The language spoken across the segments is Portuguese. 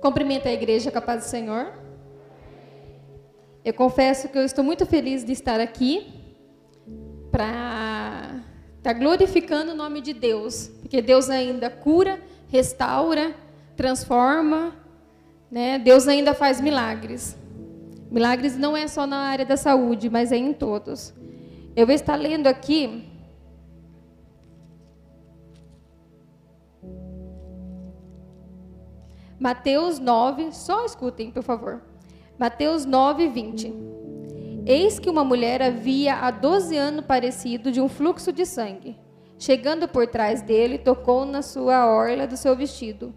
Cumprimento a igreja com a paz do Senhor. Eu confesso que eu estou muito feliz de estar aqui para estar glorificando o nome de Deus, porque Deus ainda cura, restaura, transforma, né? Deus ainda faz milagres. Milagres não é só na área da saúde, mas é em todos. Eu vou estar lendo aqui Mateus 9, só escutem, por favor. Mateus 9, 20. Eis que uma mulher havia há 12 anos parecido de um fluxo de sangue. Chegando por trás dele, tocou na sua orla do seu vestido,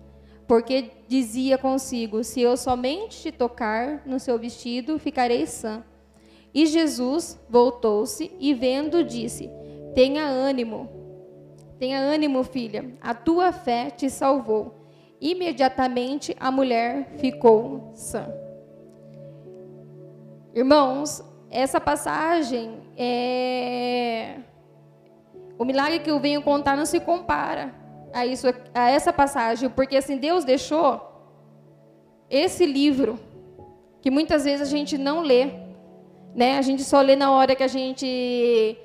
porque dizia consigo: Se eu somente te tocar no seu vestido, ficarei sã. E Jesus voltou-se e, vendo, disse: Tenha ânimo, tenha ânimo, filha, a tua fé te salvou. Imediatamente a mulher ficou sã. Irmãos, essa passagem é o milagre que eu venho contar não se compara a isso a essa passagem, porque assim Deus deixou esse livro que muitas vezes a gente não lê, né? A gente só lê na hora que a gente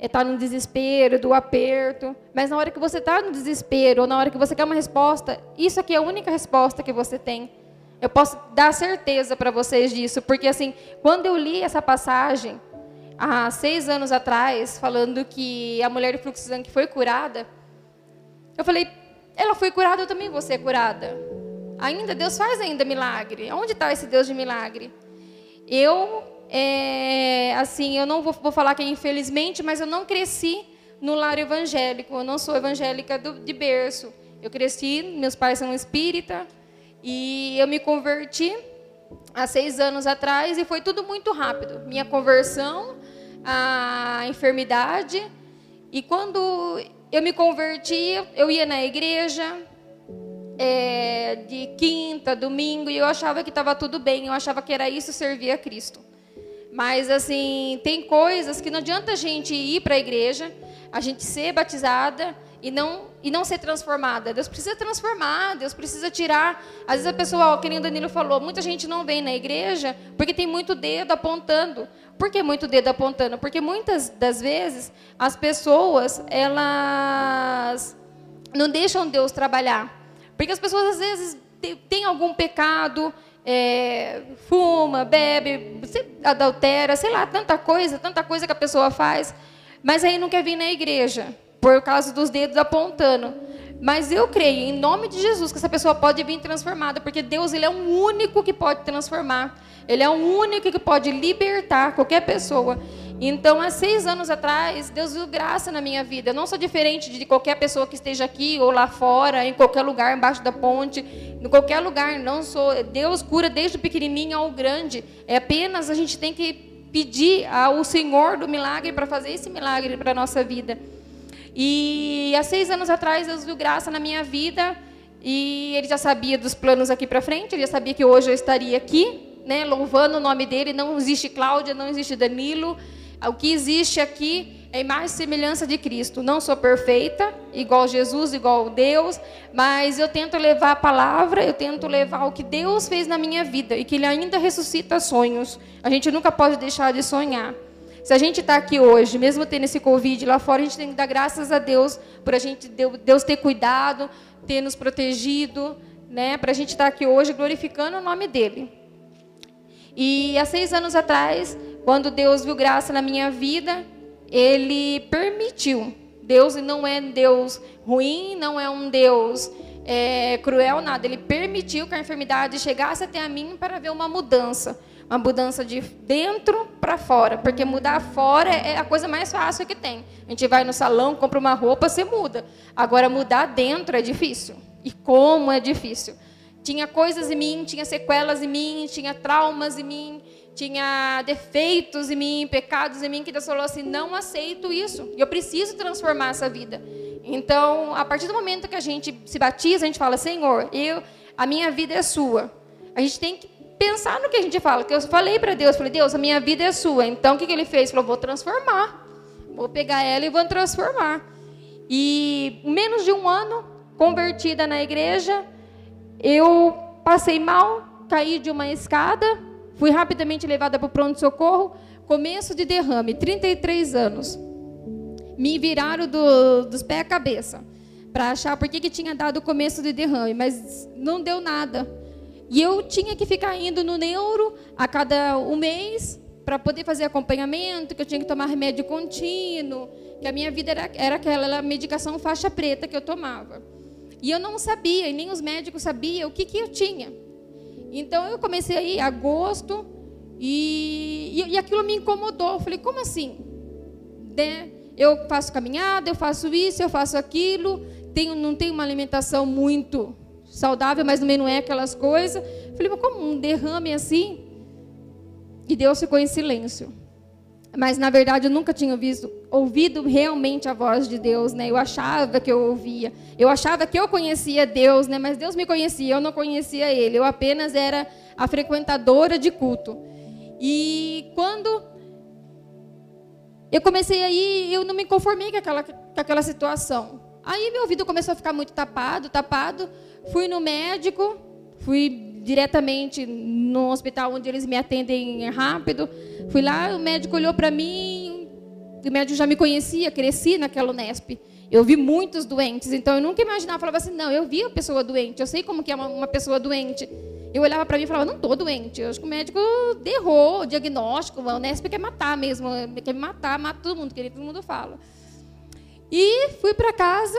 está no desespero, do aperto. Mas na hora que você está no desespero, ou na hora que você quer uma resposta, isso aqui é a única resposta que você tem. Eu posso dar certeza para vocês disso, porque assim, quando eu li essa passagem, há seis anos atrás, falando que a mulher de fluxo de sangue foi curada, eu falei, ela foi curada, eu também vou ser curada. Ainda, Deus faz ainda milagre. Onde está esse Deus de milagre? Eu é, assim, eu não vou, vou, falar que é infelizmente, mas eu não cresci no lar evangélico. Eu não sou evangélica do, de berço. Eu cresci, meus pais são espírita e eu me converti há seis anos atrás e foi tudo muito rápido. Minha conversão, a enfermidade e quando eu me converti, eu ia na igreja, é, de quinta, domingo, e eu achava que estava tudo bem, eu achava que era isso servir a Cristo. Mas, assim, tem coisas que não adianta a gente ir para a igreja, a gente ser batizada e não, e não ser transformada. Deus precisa transformar, Deus precisa tirar. Às vezes a pessoa, ó, que nem o Danilo falou, muita gente não vem na igreja porque tem muito dedo apontando. Por que muito dedo apontando? Porque muitas das vezes as pessoas, elas não deixam Deus trabalhar. Porque as pessoas, às vezes, têm algum pecado, é, fuma, bebe, adultera, sei lá, tanta coisa, tanta coisa que a pessoa faz, mas aí não quer vir na igreja, por causa dos dedos apontando. Mas eu creio, em nome de Jesus, que essa pessoa pode vir transformada, porque Deus ele é o único que pode transformar. Ele é o único que pode libertar qualquer pessoa. Então, há seis anos atrás, Deus viu graça na minha vida. Eu não sou diferente de qualquer pessoa que esteja aqui ou lá fora, em qualquer lugar, embaixo da ponte, em qualquer lugar. Não sou. Deus cura desde o pequenininho ao grande. É apenas a gente tem que pedir ao Senhor do milagre para fazer esse milagre para a nossa vida. E há seis anos atrás, Deus viu graça na minha vida. E Ele já sabia dos planos aqui para frente. Ele já sabia que hoje eu estaria aqui, né, louvando o nome dele. Não existe Cláudia, não existe Danilo. O que existe aqui é e semelhança de Cristo. Não sou perfeita, igual Jesus, igual Deus, mas eu tento levar a palavra, eu tento levar o que Deus fez na minha vida e que Ele ainda ressuscita sonhos. A gente nunca pode deixar de sonhar. Se a gente está aqui hoje, mesmo tendo esse Covid lá fora, a gente tem que dar graças a Deus por a gente Deus ter cuidado, ter nos protegido, né? Para a gente estar tá aqui hoje glorificando o nome dele. E há seis anos atrás, quando Deus viu graça na minha vida, Ele permitiu. Deus não é Deus ruim, não é um Deus é, cruel, nada. Ele permitiu que a enfermidade chegasse até a mim para ver uma mudança. Uma mudança de dentro para fora. Porque mudar fora é a coisa mais fácil que tem. A gente vai no salão, compra uma roupa, você muda. Agora, mudar dentro é difícil. E como é difícil. Tinha coisas em mim, tinha sequelas em mim, tinha traumas em mim, tinha defeitos em mim, pecados em mim, que Deus falou assim: não aceito isso, eu preciso transformar essa vida. Então, a partir do momento que a gente se batiza, a gente fala: Senhor, eu, a minha vida é sua. A gente tem que pensar no que a gente fala. Que eu falei para Deus, falei: Deus, a minha vida é sua. Então, o que, que ele fez? Falou: vou transformar. Vou pegar ela e vou transformar. E menos de um ano, convertida na igreja, eu passei mal, caí de uma escada, fui rapidamente levada para o pronto-socorro, começo de derrame, 33 anos. Me viraram do, dos pés à cabeça para achar por que, que tinha dado o começo de derrame, mas não deu nada. E eu tinha que ficar indo no neuro a cada um mês para poder fazer acompanhamento, que eu tinha que tomar remédio contínuo, que a minha vida era, era aquela medicação faixa preta que eu tomava. E eu não sabia, e nem os médicos sabiam o que, que eu tinha. Então eu comecei aí agosto e, e, e, aquilo me incomodou. Eu falei, como assim? Né? Eu faço caminhada, eu faço isso, eu faço aquilo, tenho, não tenho uma alimentação muito saudável, mas também não é aquelas coisas. Eu falei, mas como um derrame assim? E Deus ficou em silêncio. Mas na verdade eu nunca tinha visto, ouvido realmente a voz de Deus, né? Eu achava que eu ouvia, eu achava que eu conhecia Deus, né? Mas Deus me conhecia, eu não conhecia Ele. Eu apenas era a frequentadora de culto. E quando eu comecei aí, eu não me conformei com aquela, com aquela situação. Aí meu ouvido começou a ficar muito tapado, tapado. Fui no médico, fui diretamente no hospital onde eles me atendem rápido. Fui lá, o médico olhou para mim, o médico já me conhecia, cresci naquela Unesp. Eu vi muitos doentes, então eu nunca imaginava, falava assim, não, eu vi a pessoa doente, eu sei como que é uma, uma pessoa doente. Eu olhava para mim e falava, não estou doente. Eu acho que o médico derrou o diagnóstico, a Unesp quer matar mesmo, quer me matar, mata todo mundo, que todo mundo fala. E fui para casa,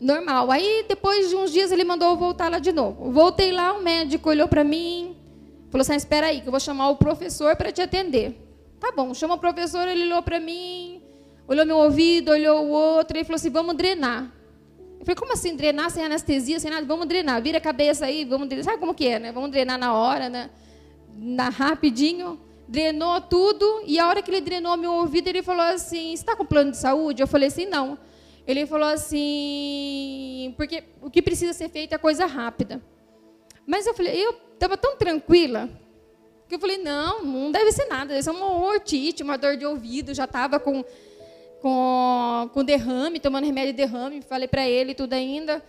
normal. Aí, depois de uns dias, ele mandou eu voltar lá de novo. Voltei lá, o médico olhou para mim, falou assim: espera aí, que eu vou chamar o professor para te atender. Tá bom, chama o professor, ele olhou para mim, olhou meu ouvido, olhou o outro, e falou assim: vamos drenar. Eu falei, como assim drenar sem anestesia, sem nada? Vamos drenar, vira a cabeça aí, vamos drenar. Sabe como que é, né? Vamos drenar na hora, né? Na, rapidinho. Drenou tudo, e a hora que ele drenou meu ouvido, ele falou assim: está com plano de saúde? Eu falei assim: não. Ele falou assim, porque o que precisa ser feito é coisa rápida. Mas eu falei, eu estava tão tranquila, que eu falei, não, não deve ser nada, deve ser uma ortite, uma dor de ouvido, já estava com, com, com derrame, tomando remédio de derrame, falei para ele tudo ainda.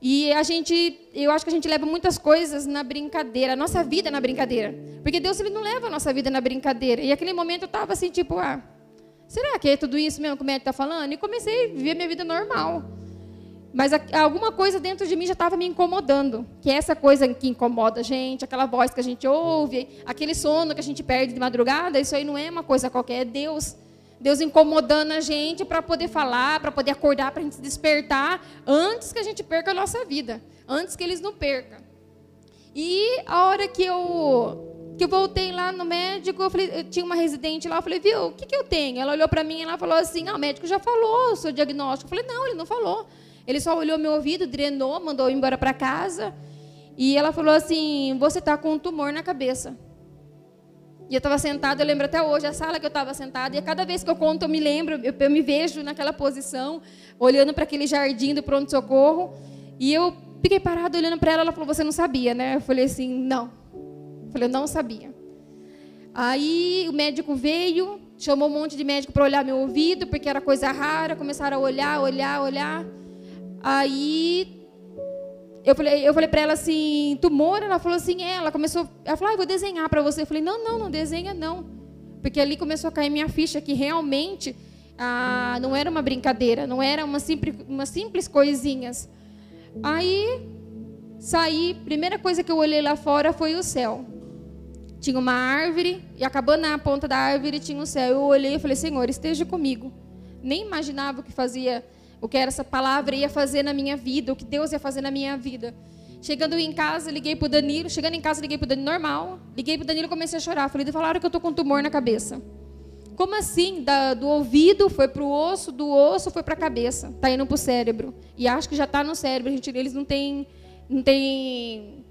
E a gente, eu acho que a gente leva muitas coisas na brincadeira, a nossa vida na brincadeira. Porque Deus ele não leva a nossa vida na brincadeira. E aquele momento eu estava assim, tipo, ah, será que é tudo isso mesmo que o médico está falando? E comecei a viver minha vida normal. Mas alguma coisa dentro de mim já estava me incomodando. Que é essa coisa que incomoda a gente, aquela voz que a gente ouve, aquele sono que a gente perde de madrugada, isso aí não é uma coisa qualquer, é Deus. Deus incomodando a gente para poder falar, para poder acordar, para a gente se despertar antes que a gente perca a nossa vida, antes que eles não percam. E a hora que eu que eu voltei lá no médico, eu, falei, eu tinha uma residente lá, eu falei, viu, o que, que eu tenho? Ela olhou para mim e ela falou assim, ah, o médico já falou o seu diagnóstico. Eu falei, não, ele não falou. Ele só olhou meu ouvido, drenou, mandou eu embora para casa. E ela falou assim, você está com um tumor na cabeça. E eu estava sentada, eu lembro até hoje, a sala que eu estava sentada, e cada vez que eu conto, eu me lembro, eu, eu me vejo naquela posição, olhando para aquele jardim do pronto-socorro, e eu fiquei parada olhando para ela, ela falou, você não sabia, né? Eu falei assim, não. Falei, eu não sabia. Aí o médico veio, chamou um monte de médico para olhar meu ouvido, porque era coisa rara, começaram a olhar, olhar, olhar. Aí eu falei, eu falei para ela assim, tumor? Ela falou assim, é. Ela começou, ela falou, ah, eu vou desenhar para você. Eu falei, não, não, não desenha não. Porque ali começou a cair minha ficha que realmente ah, não era uma brincadeira, não era uma simples, uma simples coisinhas. Aí saí, primeira coisa que eu olhei lá fora foi o céu tinha uma árvore, e acabando na ponta da árvore tinha um céu. Eu olhei e falei, Senhor, esteja comigo. Nem imaginava o que fazia, o que essa palavra ia fazer na minha vida, o que Deus ia fazer na minha vida. Chegando em casa, liguei para o Danilo. Chegando em casa, liguei para o Danilo normal. Liguei para o Danilo e comecei a chorar. Falei, falaram que eu estou com um tumor na cabeça. Como assim? Da, do ouvido foi para o osso, do osso foi para a cabeça. Está indo para o cérebro. E acho que já está no cérebro. Gente, eles não têm, não têm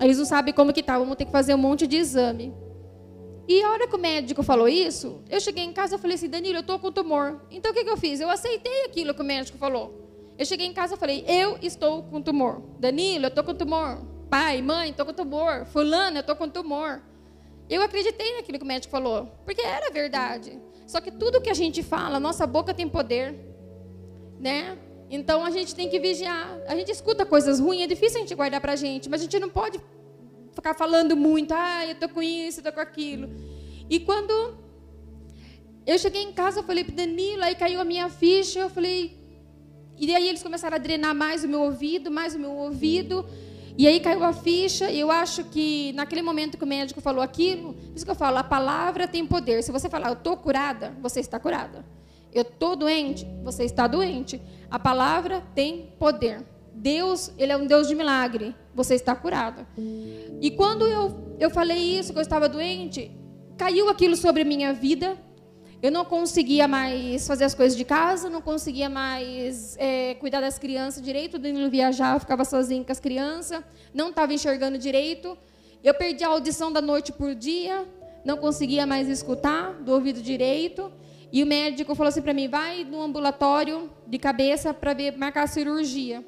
eles não sabem como que tá, vamos ter que fazer um monte de exame. E a hora que o médico falou isso, eu cheguei em casa e falei assim, Danilo, eu estou com tumor. Então o que, que eu fiz? Eu aceitei aquilo que o médico falou. Eu cheguei em casa e falei, eu estou com tumor. Danilo, eu estou com tumor. Pai, mãe, estou com tumor. Fulano, eu estou com tumor. Eu acreditei naquilo que o médico falou, porque era verdade. Só que tudo que a gente fala, nossa boca tem poder. né? Então a gente tem que vigiar. A gente escuta coisas ruins, é difícil a gente guardar para a gente, mas a gente não pode ficar falando muito, ah, eu tô com isso, eu tô com aquilo. E quando eu cheguei em casa, eu falei para Danilo, aí caiu a minha ficha, eu falei. E aí eles começaram a drenar mais o meu ouvido, mais o meu ouvido. E aí caiu a ficha, e eu acho que naquele momento que o médico falou aquilo, por isso que eu falo, a palavra tem poder. Se você falar, eu estou curada, você está curada. Eu estou doente, você está doente. A palavra tem poder. Deus, ele é um Deus de milagre. Você está curada. E quando eu, eu falei isso, que eu estava doente, caiu aquilo sobre a minha vida. Eu não conseguia mais fazer as coisas de casa, não conseguia mais é, cuidar das crianças direito. O Danilo viajava, ficava sozinho com as crianças, não estava enxergando direito. Eu perdi a audição da noite por dia, não conseguia mais escutar do ouvido direito. E o médico falou assim para mim: vai no ambulatório de cabeça para ver marcar a cirurgia.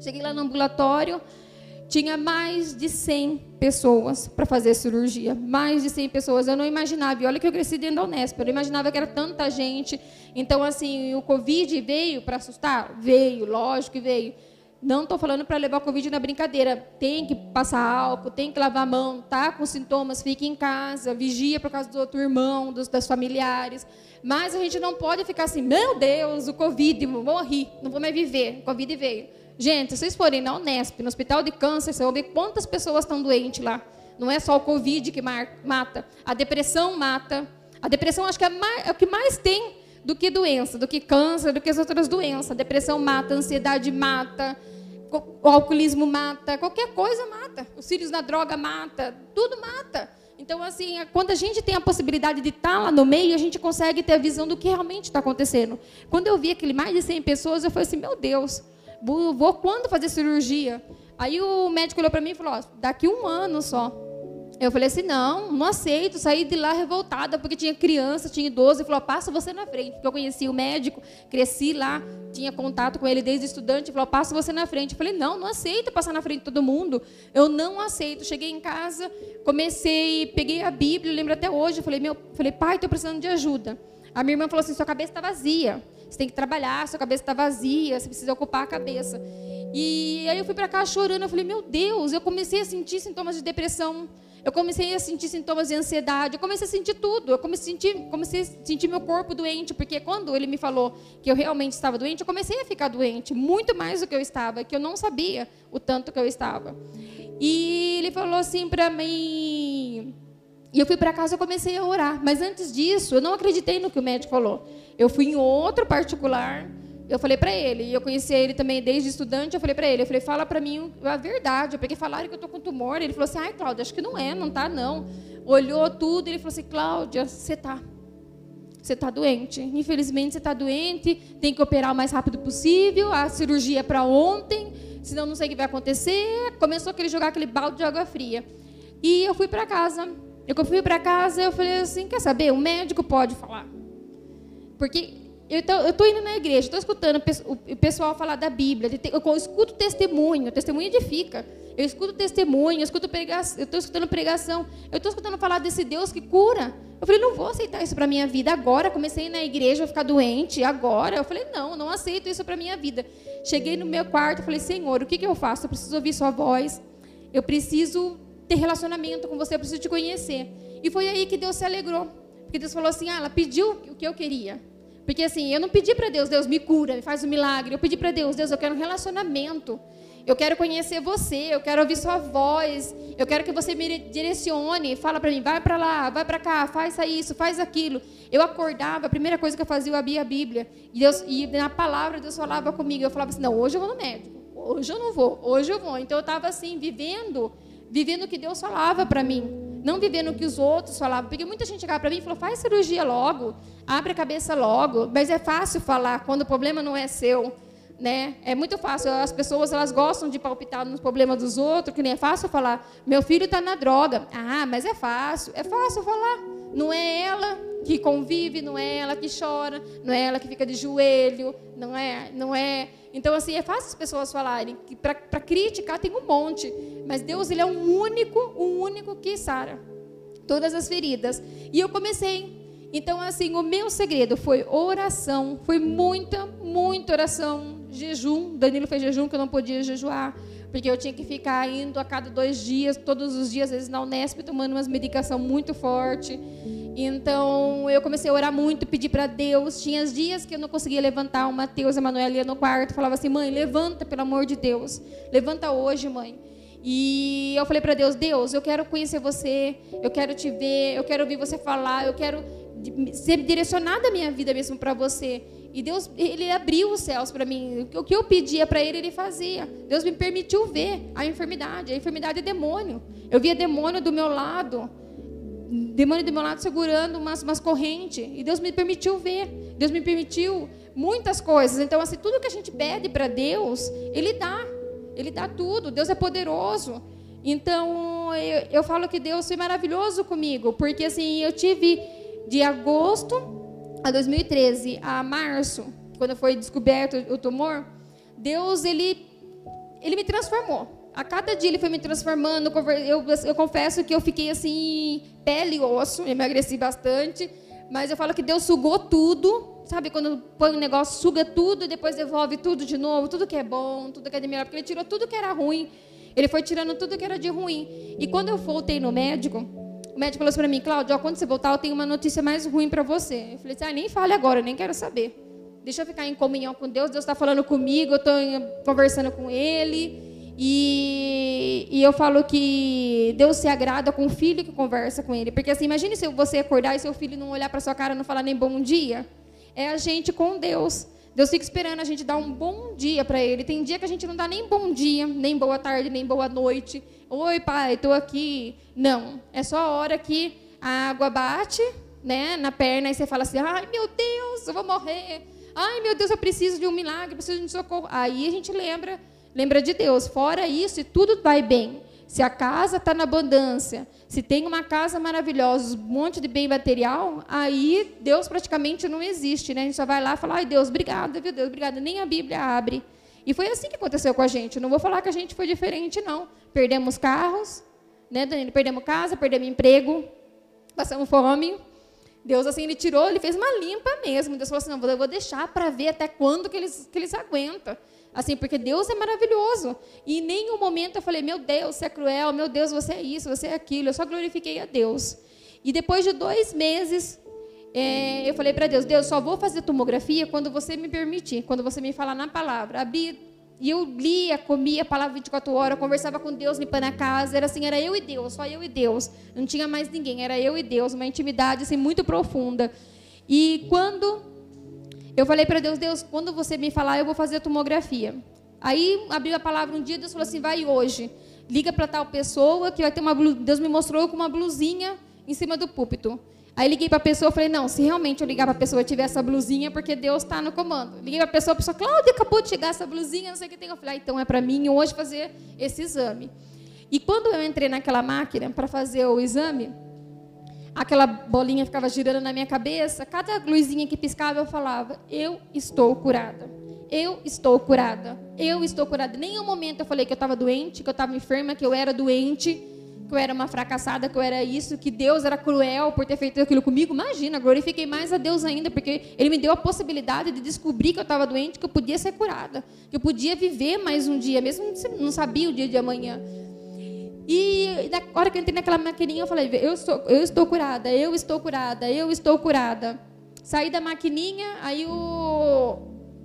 Cheguei lá no ambulatório, tinha mais de 100 pessoas para fazer cirurgia. Mais de 100 pessoas. Eu não imaginava. E olha que eu cresci dentro da Unesp. Eu não imaginava que era tanta gente. Então, assim, o Covid veio para assustar? Veio, lógico que veio. Não estou falando para levar o Covid na brincadeira. Tem que passar álcool, tem que lavar a mão, tá com sintomas, fique em casa, vigia por causa do outro irmão, dos, das familiares. Mas a gente não pode ficar assim, meu Deus, o Covid, morri, não vou mais viver. O Covid veio. Gente, se vocês forem na Unesp, no hospital de câncer, você vai ver quantas pessoas estão doentes lá. Não é só o Covid que mata. A depressão mata. A depressão acho que é, mais, é o que mais tem do que doença, do que câncer, do que as outras doenças. A depressão mata, a ansiedade mata, o alcoolismo mata, qualquer coisa mata. Os filhos na droga mata, tudo mata. Então, assim, quando a gente tem a possibilidade de estar lá no meio, a gente consegue ter a visão do que realmente está acontecendo. Quando eu vi aquele mais de 100 pessoas, eu falei assim, meu Deus, vou quando fazer cirurgia? Aí o médico olhou para mim e falou: daqui um ano só. Eu falei assim: não, não aceito. Saí de lá revoltada porque tinha criança, tinha idoso. Ele falou: passa você na frente. Porque eu conheci o médico, cresci lá, tinha contato com ele desde estudante. Falou: passa você na frente. Eu falei: não, não aceito passar na frente de todo mundo. Eu não aceito. Cheguei em casa, comecei, peguei a Bíblia, lembro até hoje. Eu falei: meu, falei, pai, estou precisando de ajuda. A minha irmã falou assim: sua cabeça está vazia. Você tem que trabalhar, sua cabeça está vazia, você precisa ocupar a cabeça. E aí eu fui para cá chorando, eu falei, meu Deus, eu comecei a sentir sintomas de depressão, eu comecei a sentir sintomas de ansiedade, eu comecei a sentir tudo, eu comecei a sentir, comecei a sentir meu corpo doente, porque quando ele me falou que eu realmente estava doente, eu comecei a ficar doente, muito mais do que eu estava, que eu não sabia o tanto que eu estava. E ele falou assim para mim, e eu fui para casa e comecei a orar. Mas antes disso, eu não acreditei no que o médico falou. Eu fui em outro particular. Eu falei para ele, e eu conhecia ele também desde estudante. Eu falei para ele, eu falei, fala para mim a verdade. Eu peguei falaram que eu tô com tumor. Ele falou assim, ai, Cláudia, acho que não é, não tá não. Olhou tudo, ele falou assim, Cláudia, você tá, você tá doente. Infelizmente você tá doente. Tem que operar o mais rápido possível. A cirurgia é para ontem, senão não sei o que vai acontecer. Começou a jogar aquele balde de água fria. E eu fui para casa. Eu fui para casa eu falei assim, quer saber? O médico pode falar. Porque eu estou indo na igreja, estou escutando o pessoal falar da Bíblia, eu escuto testemunho, testemunho edifica. Eu escuto testemunho, eu escuto pregação, eu estou escutando pregação, eu estou escutando falar desse Deus que cura. Eu falei, não vou aceitar isso para minha vida agora. Comecei na igreja a ficar doente agora. Eu falei, não, não aceito isso para minha vida. Cheguei no meu quarto, falei, Senhor, o que, que eu faço? Eu preciso ouvir Sua voz. Eu preciso ter relacionamento com você, eu preciso te conhecer. E foi aí que Deus se alegrou. Porque Deus falou assim: ah, ela pediu o que eu queria. Porque assim, eu não pedi para Deus, Deus me cura, me faz um milagre. Eu pedi para Deus, Deus, eu quero um relacionamento. Eu quero conhecer você, eu quero ouvir sua voz. Eu quero que você me direcione, fala para mim, vai para lá, vai para cá, faz isso, faz aquilo. Eu acordava, a primeira coisa que eu fazia, eu abria a Bíblia. E, Deus, e na palavra Deus falava comigo. Eu falava assim: "Não, hoje eu vou no médico. Hoje eu não vou. Hoje eu vou". Então eu estava assim, vivendo vivendo o que Deus falava para mim, não vivendo o que os outros falavam. Porque muita gente chegava para mim e falou: faz cirurgia logo, abre a cabeça logo. Mas é fácil falar quando o problema não é seu. Né? É muito fácil. As pessoas elas gostam de palpitar nos problemas dos outros, que nem é fácil falar: meu filho está na droga. Ah, mas é fácil. É fácil falar. Não é ela que convive, não é ela que chora, não é ela que fica de joelho, não é, não é então, assim, é fácil as pessoas falarem que para criticar tem um monte, mas Deus ele é um único, um único que sara todas as feridas. E eu comecei. Então, assim, o meu segredo foi oração, foi muita, muita oração, jejum. Danilo fez jejum que eu não podia jejuar, porque eu tinha que ficar indo a cada dois dias, todos os dias, às vezes na Unesp, tomando umas medicação muito forte. Então eu comecei a orar muito, pedir para Deus. Tinha dias que eu não conseguia levantar. O Mateus e a Manuela ia no quarto, falava assim: "Mãe, levanta, pelo amor de Deus. Levanta hoje, mãe." E eu falei para Deus: "Deus, eu quero conhecer você, eu quero te ver, eu quero ouvir você falar, eu quero ser direcionada a minha vida mesmo para você." E Deus, ele abriu os céus para mim. O que eu pedia para ele, ele fazia. Deus me permitiu ver a enfermidade. A enfermidade é demônio. Eu via demônio do meu lado demônio do meu lado segurando umas, umas correntes. E Deus me permitiu ver. Deus me permitiu muitas coisas. Então, assim, tudo que a gente pede para Deus, Ele dá. Ele dá tudo. Deus é poderoso. Então, eu, eu falo que Deus foi maravilhoso comigo. Porque, assim, eu tive de agosto a 2013 a março, quando foi descoberto o tumor, Deus, Ele, ele me transformou. A cada dia ele foi me transformando. Eu, eu confesso que eu fiquei assim, pele e osso, emagreci bastante. Mas eu falo que Deus sugou tudo. Sabe quando põe um negócio, suga tudo depois devolve tudo de novo, tudo que é bom, tudo que é de melhor, porque ele tirou tudo que era ruim. Ele foi tirando tudo que era de ruim. E quando eu voltei no médico, o médico falou assim para mim, Cláudio, quando você voltar, eu tenho uma notícia mais ruim para você. Eu falei assim, ah, nem fale agora, eu nem quero saber. Deixa eu ficar em comunhão com Deus, Deus está falando comigo, eu estou conversando com Ele. E, e, eu falo que Deus se agrada com o filho que conversa com ele. Porque assim, imagine se você acordar e seu filho não olhar para sua cara não falar nem bom dia. É a gente com Deus. Deus fica esperando a gente dar um bom dia para ele. Tem dia que a gente não dá nem bom dia, nem boa tarde, nem boa noite. Oi, pai, estou aqui. Não. É só a hora que a água bate né, na perna e você fala assim: ai, meu Deus, eu vou morrer. Ai, meu Deus, eu preciso de um milagre, preciso de um socorro. Aí a gente lembra lembra de Deus. Fora isso, e tudo vai bem. Se a casa está na abundância, se tem uma casa maravilhosa, um monte de bem material, aí Deus praticamente não existe, né? A gente só vai lá e fala, ai Deus, obrigada, viu Deus, obrigada. Nem a Bíblia abre. E foi assim que aconteceu com a gente. Não vou falar que a gente foi diferente, não. Perdemos carros, né, Danilo? Perdemos casa, perdemos emprego, passamos fome. Deus, assim, ele tirou, ele fez uma limpa mesmo. Deus falou assim, não, eu vou deixar para ver até quando que eles, que eles aguentam. Assim, porque Deus é maravilhoso. E em nenhum momento eu falei, meu Deus, você é cruel, meu Deus, você é isso, você é aquilo. Eu só glorifiquei a Deus. E depois de dois meses, é, eu falei para Deus, Deus, só vou fazer tomografia quando você me permitir, quando você me falar na palavra. Abri, e eu lia, comia a palavra 24 horas, conversava com Deus limpando a casa. Era assim, era eu e Deus, só eu e Deus. Não tinha mais ninguém, era eu e Deus, uma intimidade assim, muito profunda. E quando eu falei para Deus, Deus, quando você me falar, eu vou fazer a tomografia. Aí abriu a palavra um dia, Deus falou assim, vai hoje. Liga para tal pessoa que vai ter uma. Deus me mostrou com uma blusinha em cima do púlpito. Aí liguei para a pessoa, falei, não, se realmente eu ligar para a pessoa e tiver essa blusinha, porque Deus está no comando. Liguei para a pessoa, a pessoa, Cláudia, acabou de chegar essa blusinha, não sei o que tem. Eu falei, ah, então é para mim hoje fazer esse exame. E quando eu entrei naquela máquina para fazer o exame, aquela bolinha ficava girando na minha cabeça, cada luzinha que piscava eu falava: Eu estou curada. Eu estou curada. Eu estou curada. Nenhum momento eu falei que eu estava doente, que eu estava enferma, que eu era doente, que eu era uma fracassada, que eu era isso, que Deus era cruel por ter feito aquilo comigo. Imagina, glorifiquei mais a Deus ainda, porque Ele me deu a possibilidade de descobrir que eu estava doente, que eu podia ser curada, que eu podia viver mais um dia, mesmo não sabia o dia de amanhã. E na hora que eu entrei naquela maquininha, eu falei: eu, sou, eu estou curada, eu estou curada, eu estou curada. Saí da maquininha, aí o...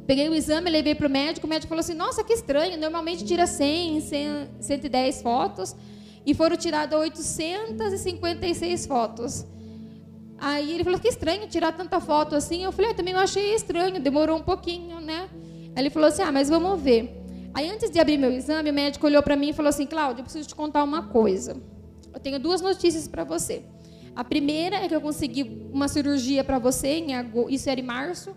peguei o exame, levei para o médico. O médico falou assim: Nossa, que estranho, normalmente tira 100, 100 110 fotos. E foram tiradas 856 fotos. Aí ele falou: Que estranho tirar tanta foto assim. Eu falei: Eu também achei estranho, demorou um pouquinho, né? Aí ele falou assim: Ah, mas vamos ver. Aí, antes de abrir meu exame, o médico olhou para mim e falou assim: Cláudia, eu preciso te contar uma coisa. Eu tenho duas notícias para você. A primeira é que eu consegui uma cirurgia para você, em agosto, isso era em março.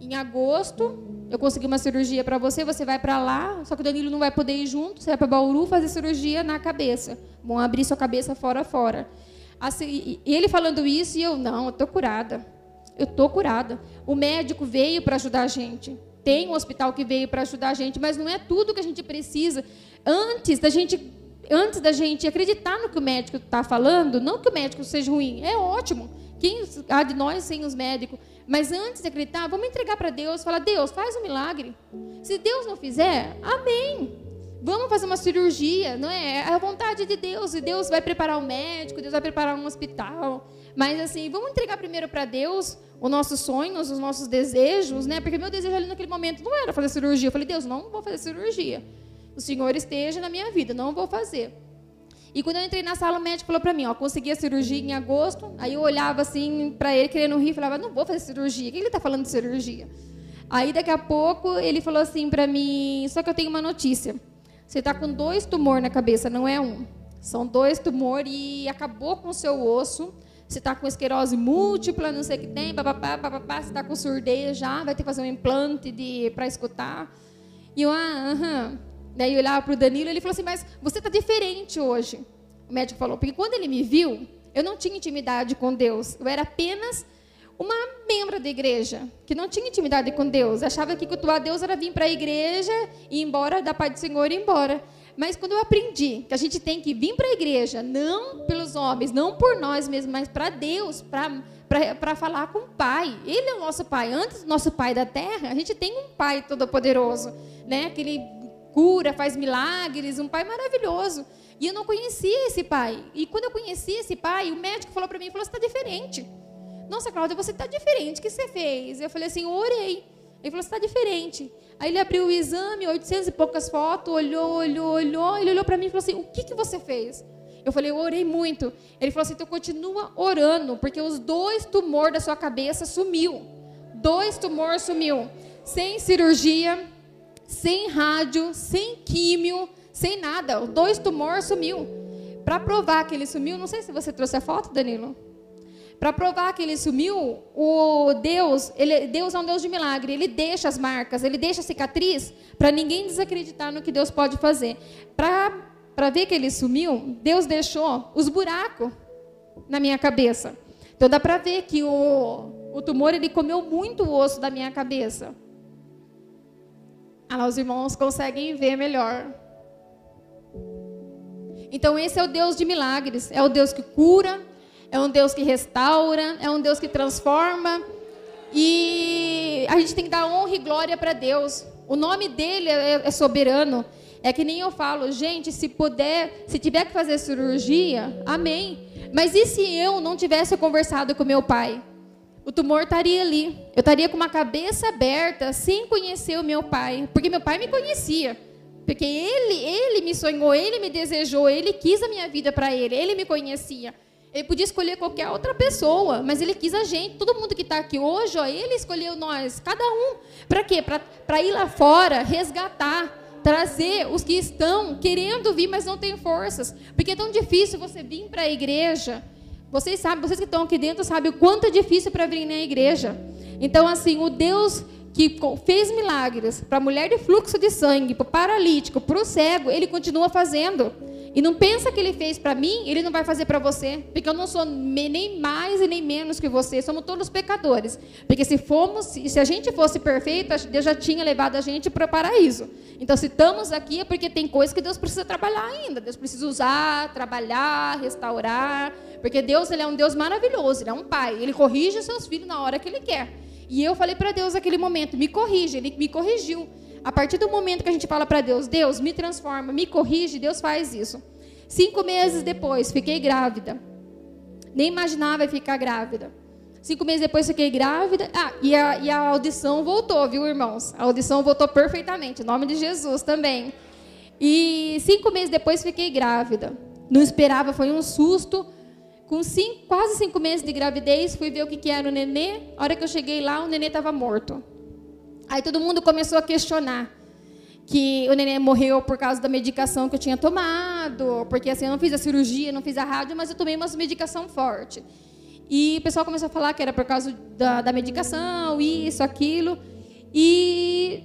Em agosto, eu consegui uma cirurgia para você, você vai para lá, só que o Danilo não vai poder ir junto, você vai para Bauru fazer cirurgia na cabeça. Vão abrir sua cabeça fora fora. Assim, e ele falando isso, e eu, não, eu tô curada. Eu tô curada. O médico veio para ajudar a gente tem um hospital que veio para ajudar a gente, mas não é tudo que a gente precisa. Antes da gente, antes da gente acreditar no que o médico está falando, não que o médico seja ruim, é ótimo. Quem há de nós sem os médicos? Mas antes de acreditar, vamos entregar para Deus, falar: Deus, faz um milagre. Se Deus não fizer, amém. Vamos fazer uma cirurgia, não é? É a vontade de Deus. E Deus vai preparar um médico, Deus vai preparar um hospital. Mas assim, vamos entregar primeiro para Deus os nossos sonhos, os nossos desejos, né? Porque meu desejo ali naquele momento não era fazer cirurgia. Eu falei, Deus, não vou fazer cirurgia. O Senhor esteja na minha vida, não vou fazer. E quando eu entrei na sala, o médico falou para mim, ó, consegui a cirurgia em agosto. Aí eu olhava assim para ele, querendo rir, falava, não vou fazer cirurgia. O que ele está falando de cirurgia? Aí daqui a pouco ele falou assim para mim, só que eu tenho uma notícia. Você está com dois tumores na cabeça, não é um. São dois tumores e acabou com o seu osso. Você está com esclerose múltipla, não sei o que tem, papapá, papapá, você está com surdez já, vai ter que fazer um implante para escutar. E eu, ah, aham. Daí eu olhava para o Danilo e ele falou assim, mas você está diferente hoje. O médico falou, porque quando ele me viu, eu não tinha intimidade com Deus. Eu era apenas uma membro da igreja, que não tinha intimidade com Deus, achava que cultuar Deus era vir para a igreja e ir embora, da paz do Senhor e ir embora. Mas quando eu aprendi que a gente tem que vir para a igreja, não pelos homens, não por nós mesmos, mas para Deus, para falar com o Pai. Ele é o nosso Pai. Antes do nosso Pai da terra, a gente tem um Pai todo-poderoso, né? que ele cura, faz milagres, um Pai maravilhoso. E eu não conhecia esse Pai. E quando eu conheci esse Pai, o médico falou para mim, falou, você está diferente. Nossa, Cláudia, você está diferente. O que você fez? Eu falei assim, orei. Ele falou, você está diferente. Aí ele abriu o exame, 800 e poucas fotos, olhou, olhou, olhou. Ele olhou para mim e falou assim, o que, que você fez? Eu falei, eu orei muito. Ele falou assim, então continua orando, porque os dois tumores da sua cabeça sumiu. Dois tumores sumiu. Sem cirurgia, sem rádio, sem químio, sem nada. Os dois tumores sumiu. Para provar que ele sumiu, não sei se você trouxe a foto, Danilo. Para provar que ele sumiu, o Deus, ele, Deus é um Deus de milagre. Ele deixa as marcas, ele deixa a cicatriz para ninguém desacreditar no que Deus pode fazer. Para ver que ele sumiu, Deus deixou os buracos na minha cabeça. Então dá para ver que o, o tumor ele comeu muito o osso da minha cabeça. Ah, os irmãos conseguem ver melhor. Então esse é o Deus de milagres, é o Deus que cura, é um Deus que restaura, é um Deus que transforma. E a gente tem que dar honra e glória para Deus. O nome dele é, é soberano. É que nem eu falo, gente, se puder, se tiver que fazer cirurgia, amém. Mas e se eu não tivesse conversado com meu pai? O tumor estaria ali. Eu estaria com uma cabeça aberta, sem conhecer o meu pai. Porque meu pai me conhecia. Porque ele, ele me sonhou, ele me desejou, ele quis a minha vida para ele, ele me conhecia. Ele podia escolher qualquer outra pessoa, mas ele quis a gente. Todo mundo que está aqui hoje, ó, ele escolheu nós, cada um. Para quê? Para ir lá fora, resgatar, trazer os que estão querendo vir, mas não têm forças. Porque é tão difícil você vir para a igreja. Vocês sabem, vocês que estão aqui dentro sabem o quanto é difícil para vir na igreja. Então, assim, o Deus que fez milagres para a mulher de fluxo de sangue, para o paralítico, para o cego, ele continua fazendo. E não pensa que ele fez para mim, ele não vai fazer para você, porque eu não sou nem mais e nem menos que você, somos todos pecadores. Porque se fomos, se a gente fosse perfeito, Deus já tinha levado a gente para o paraíso. Então, se estamos aqui é porque tem coisas que Deus precisa trabalhar ainda. Deus precisa usar, trabalhar, restaurar, porque Deus ele é um Deus maravilhoso, ele é um pai, ele corrige os seus filhos na hora que ele quer. E eu falei para Deus naquele momento, me corrige, ele me corrigiu. A partir do momento que a gente fala para Deus, Deus me transforma, me corrige, Deus faz isso. Cinco meses depois, fiquei grávida. Nem imaginava ficar grávida. Cinco meses depois, fiquei grávida. Ah, e a, e a audição voltou, viu, irmãos? A audição voltou perfeitamente, em nome de Jesus também. E cinco meses depois, fiquei grávida. Não esperava, foi um susto. Com cinco, quase cinco meses de gravidez, fui ver o que, que era o nenê. A hora que eu cheguei lá, o nenê estava morto. Aí todo mundo começou a questionar que o neném morreu por causa da medicação que eu tinha tomado, porque assim, eu não fiz a cirurgia, não fiz a rádio, mas eu tomei uma medicação forte. E o pessoal começou a falar que era por causa da, da medicação, isso, aquilo. E,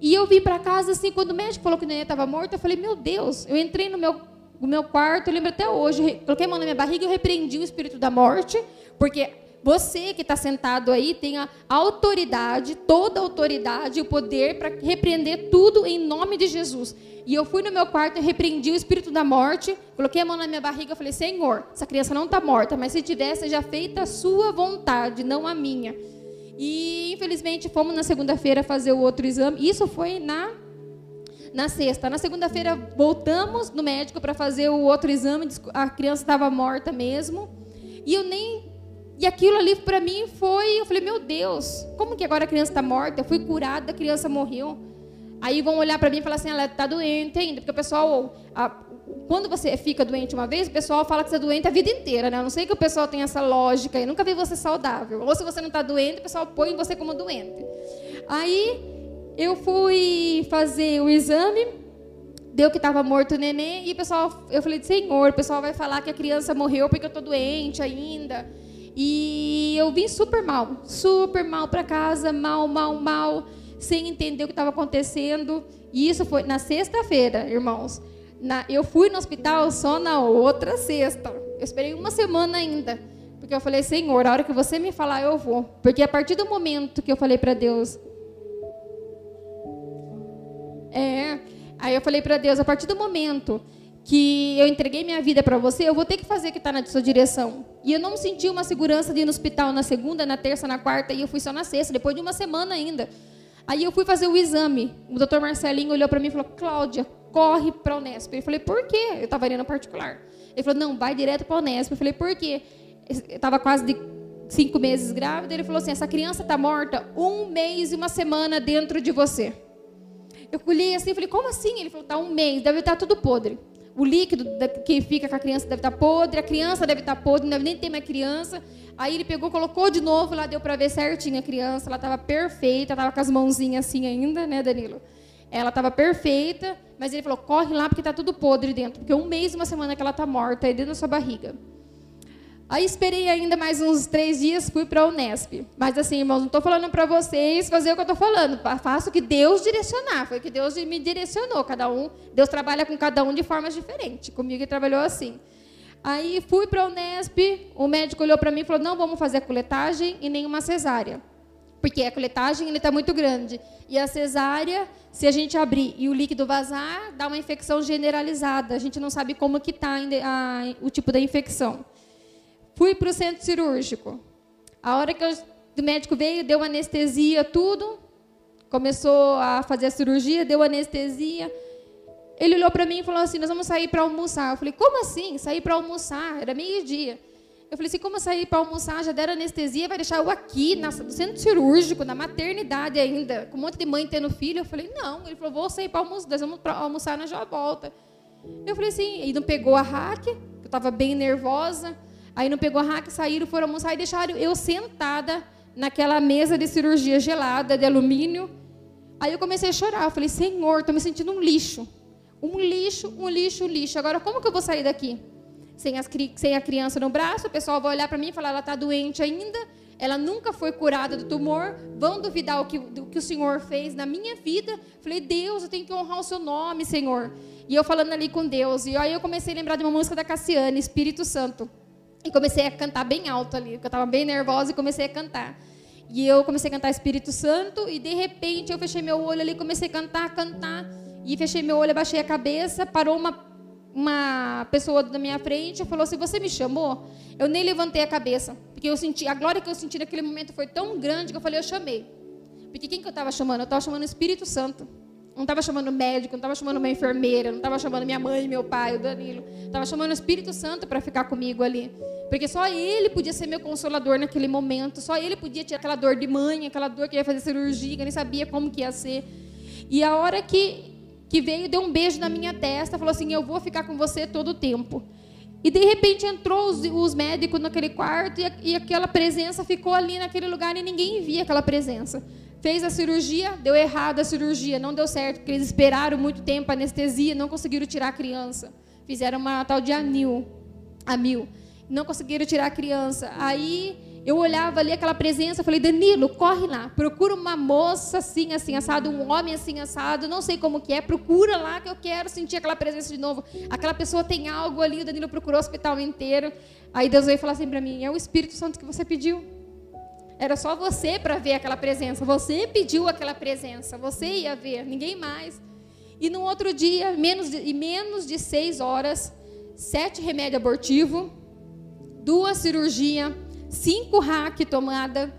e eu vim para casa assim, quando o médico falou que o neném estava morto, eu falei, meu Deus, eu entrei no meu, no meu quarto, eu lembro até hoje, coloquei a mão na minha barriga e eu repreendi o espírito da morte, porque você que está sentado aí tem a autoridade, toda a autoridade e o poder para repreender tudo em nome de Jesus. E eu fui no meu quarto e repreendi o espírito da morte, coloquei a mão na minha barriga e falei: Senhor, essa criança não está morta, mas se tivesse, já feita a sua vontade, não a minha. E infelizmente fomos na segunda-feira fazer o outro exame. Isso foi na na sexta. Na segunda-feira voltamos no médico para fazer o outro exame. A criança estava morta mesmo. E eu nem e aquilo ali para mim foi, eu falei, meu Deus, como que agora a criança está morta? Eu fui curada, a criança morreu. Aí vão olhar para mim e falar assim, ela está doente ainda, porque o pessoal, a, quando você fica doente uma vez, o pessoal fala que você é doente a vida inteira, né? Eu não sei que o pessoal tem essa lógica, eu nunca vi você saudável. Ou se você não está doente, o pessoal põe você como doente. Aí eu fui fazer o exame, deu que estava morto o neném, e o pessoal, eu falei, Senhor, o pessoal vai falar que a criança morreu porque eu estou doente ainda. E eu vim super mal, super mal para casa, mal, mal, mal, sem entender o que estava acontecendo. E isso foi na sexta-feira, irmãos. Na, eu fui no hospital só na outra sexta. Eu esperei uma semana ainda. Porque eu falei, Senhor, a hora que você me falar, eu vou. Porque a partir do momento que eu falei para Deus. É. Aí eu falei para Deus, a partir do momento que eu entreguei minha vida para você, eu vou ter que fazer o que está na sua direção. E eu não senti uma segurança de ir no hospital na segunda, na terça, na quarta, e eu fui só na sexta, depois de uma semana ainda. Aí eu fui fazer o exame. O doutor Marcelinho olhou para mim e falou: Cláudia, corre para a Unesp. Eu falei: por quê? Eu estava indo no particular. Ele falou: não, vai direto para a Unesp. Eu falei: por quê? Eu estava quase de cinco meses grávida. Ele falou assim: essa criança está morta um mês e uma semana dentro de você. Eu colhei assim, falei: como assim? Ele falou: está um mês, deve estar tudo podre o líquido que fica com a criança deve estar podre, a criança deve estar podre, não deve nem ter mais criança. Aí ele pegou, colocou de novo, lá deu para ver certinho a criança, ela estava perfeita, estava com as mãozinhas assim ainda, né, Danilo? Ela estava perfeita, mas ele falou: corre lá porque está tudo podre dentro, porque um mês, uma semana que ela está morta aí dentro da sua barriga. Aí esperei ainda mais uns três dias, fui para a Unesp. Mas assim, irmãos, não estou falando para vocês fazer o que eu estou falando. Faço o que Deus direcionar. Foi o que Deus me direcionou. Cada um, Deus trabalha com cada um de formas diferentes. Comigo ele trabalhou assim. Aí fui para a Unesp, o médico olhou para mim e falou: não vamos fazer a coletagem e nenhuma cesárea. Porque a coletagem está muito grande. E a cesárea, se a gente abrir e o líquido vazar, dá uma infecção generalizada. A gente não sabe como que está o tipo da infecção. Fui para o centro cirúrgico. A hora que eu, o médico veio, deu anestesia, tudo. Começou a fazer a cirurgia, deu anestesia. Ele olhou para mim e falou assim: Nós vamos sair para almoçar. Eu falei: Como assim? Sair para almoçar? Era meio-dia. Eu falei assim: Como sair para almoçar? Já deram anestesia, vai deixar eu aqui, no centro cirúrgico, na maternidade ainda, com um monte de mãe tendo filho. Eu falei: Não. Ele falou: Vou sair para almoçar, nós vamos almoçar na já volta. Eu falei assim: E não pegou a hack, eu estava bem nervosa. Aí não pegou a raca, saíram, foram almoçar e deixaram eu sentada naquela mesa de cirurgia gelada, de alumínio. Aí eu comecei a chorar. Eu falei, Senhor, estou me sentindo um lixo. Um lixo, um lixo, um lixo. Agora, como que eu vou sair daqui? Sem, as, sem a criança no braço, o pessoal vai olhar para mim e falar, ela está doente ainda, ela nunca foi curada do tumor, vão duvidar o que, do que o Senhor fez na minha vida. Falei, Deus, eu tenho que honrar o seu nome, Senhor. E eu falando ali com Deus. E aí eu comecei a lembrar de uma música da Cassiane, Espírito Santo. E comecei a cantar bem alto ali, porque eu estava bem nervosa e comecei a cantar. E eu comecei a cantar Espírito Santo e de repente eu fechei meu olho ali, comecei a cantar, cantar. E fechei meu olho, abaixei a cabeça, parou uma, uma pessoa da minha frente e falou assim: Você me chamou? Eu nem levantei a cabeça, porque eu senti, a glória que eu senti naquele momento foi tão grande que eu falei: Eu chamei. Porque quem que eu estava chamando? Eu estava chamando o Espírito Santo. Não estava chamando médico, não estava chamando uma enfermeira, não estava chamando minha mãe, meu pai, o Danilo. Estava chamando o Espírito Santo para ficar comigo ali. Porque só ele podia ser meu consolador naquele momento. Só ele podia tirar aquela dor de mãe, aquela dor que ia fazer cirurgia, que nem sabia como que ia ser. E a hora que, que veio, deu um beijo na minha testa, falou assim: Eu vou ficar com você todo o tempo. E de repente entrou os, os médicos naquele quarto e, e aquela presença ficou ali naquele lugar e ninguém via aquela presença. Fez a cirurgia, deu errado a cirurgia, não deu certo, porque eles esperaram muito tempo anestesia, não conseguiram tirar a criança. Fizeram uma tal de anil, a mil. Não conseguiram tirar a criança. Aí eu olhava ali aquela presença, falei, Danilo, corre lá, procura uma moça assim, assim, assado, um homem assim, assado, não sei como que é, procura lá que eu quero sentir aquela presença de novo. Aquela pessoa tem algo ali, o Danilo procurou o hospital inteiro. Aí Deus veio falar assim para mim, é o Espírito Santo que você pediu. Era só você para ver aquela presença. Você pediu aquela presença. Você ia ver, ninguém mais. E no outro dia, menos de, menos de seis horas, sete remédio abortivo, duas cirurgias, cinco hack tomada.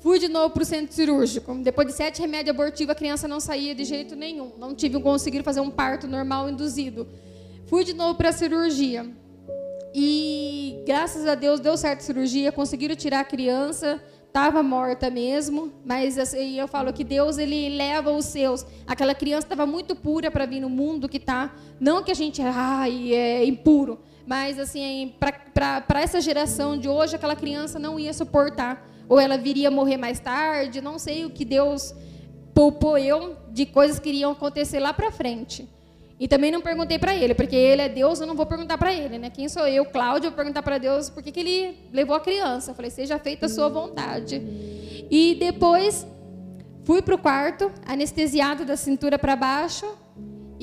Fui de novo para o centro cirúrgico. Depois de sete remédios abortivos, a criança não saía de jeito nenhum. Não tive conseguido fazer um parto normal induzido. Fui de novo para a cirurgia. E graças a Deus deu certo a cirurgia, conseguiram tirar a criança, estava morta mesmo, mas assim, eu falo que Deus ele leva os seus. Aquela criança estava muito pura para vir no mundo que está, não que a gente ai, é impuro, mas assim para essa geração de hoje aquela criança não ia suportar ou ela viria morrer mais tarde, não sei o que Deus poupou eu de coisas que iriam acontecer lá para frente. E também não perguntei para ele, porque ele é Deus, eu não vou perguntar para ele, né? Quem sou eu, Cláudio, vou perguntar para Deus por que, que ele levou a criança. Eu falei, seja feita a sua vontade. E depois fui para o quarto, anestesiado da cintura para baixo.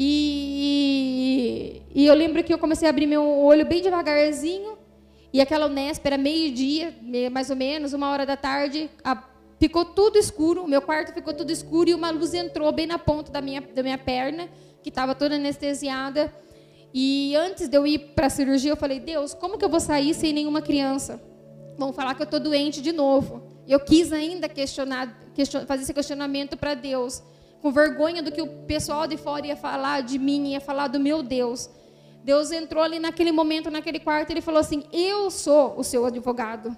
E, e eu lembro que eu comecei a abrir meu olho bem devagarzinho. E aquela Unesp era meio-dia, mais ou menos, uma hora da tarde, a, ficou tudo escuro, o meu quarto ficou tudo escuro e uma luz entrou bem na ponta da minha, da minha perna, que estava toda anestesiada. E antes de eu ir para a cirurgia, eu falei: Deus, como que eu vou sair sem nenhuma criança? Vão falar que eu estou doente de novo. Eu quis ainda questionar, question, fazer esse questionamento para Deus, com vergonha do que o pessoal de fora ia falar de mim, ia falar do meu Deus. Deus entrou ali naquele momento, naquele quarto, e ele falou assim: Eu sou o seu advogado.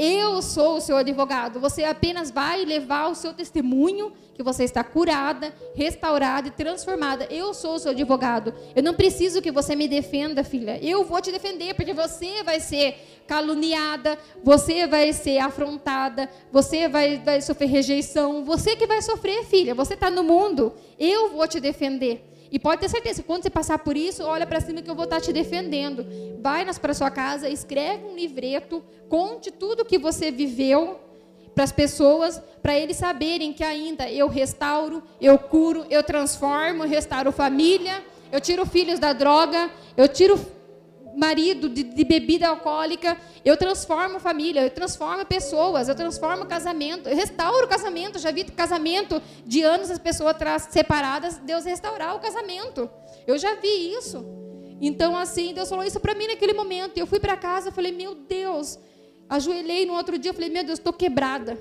Eu sou o seu advogado. Você apenas vai levar o seu testemunho que você está curada, restaurada e transformada. Eu sou o seu advogado. Eu não preciso que você me defenda, filha. Eu vou te defender, porque você vai ser caluniada, você vai ser afrontada, você vai, vai sofrer rejeição. Você que vai sofrer, filha. Você está no mundo. Eu vou te defender. E pode ter certeza, quando você passar por isso, olha para cima que eu vou estar tá te defendendo. Vai para sua casa, escreve um livreto, conte tudo que você viveu para as pessoas, para eles saberem que ainda eu restauro, eu curo, eu transformo, restauro família, eu tiro filhos da droga, eu tiro marido de, de, bebida alcoólica, eu transformo família, eu transformo pessoas, eu transformo casamento, eu restauro o casamento. Já vi casamento de anos as pessoas separadas, Deus restaurar o casamento. Eu já vi isso. Então, assim, Deus falou isso para mim naquele momento. Eu fui para casa, falei, meu Deus. Ajoelhei no outro dia, falei, meu Deus, estou quebrada.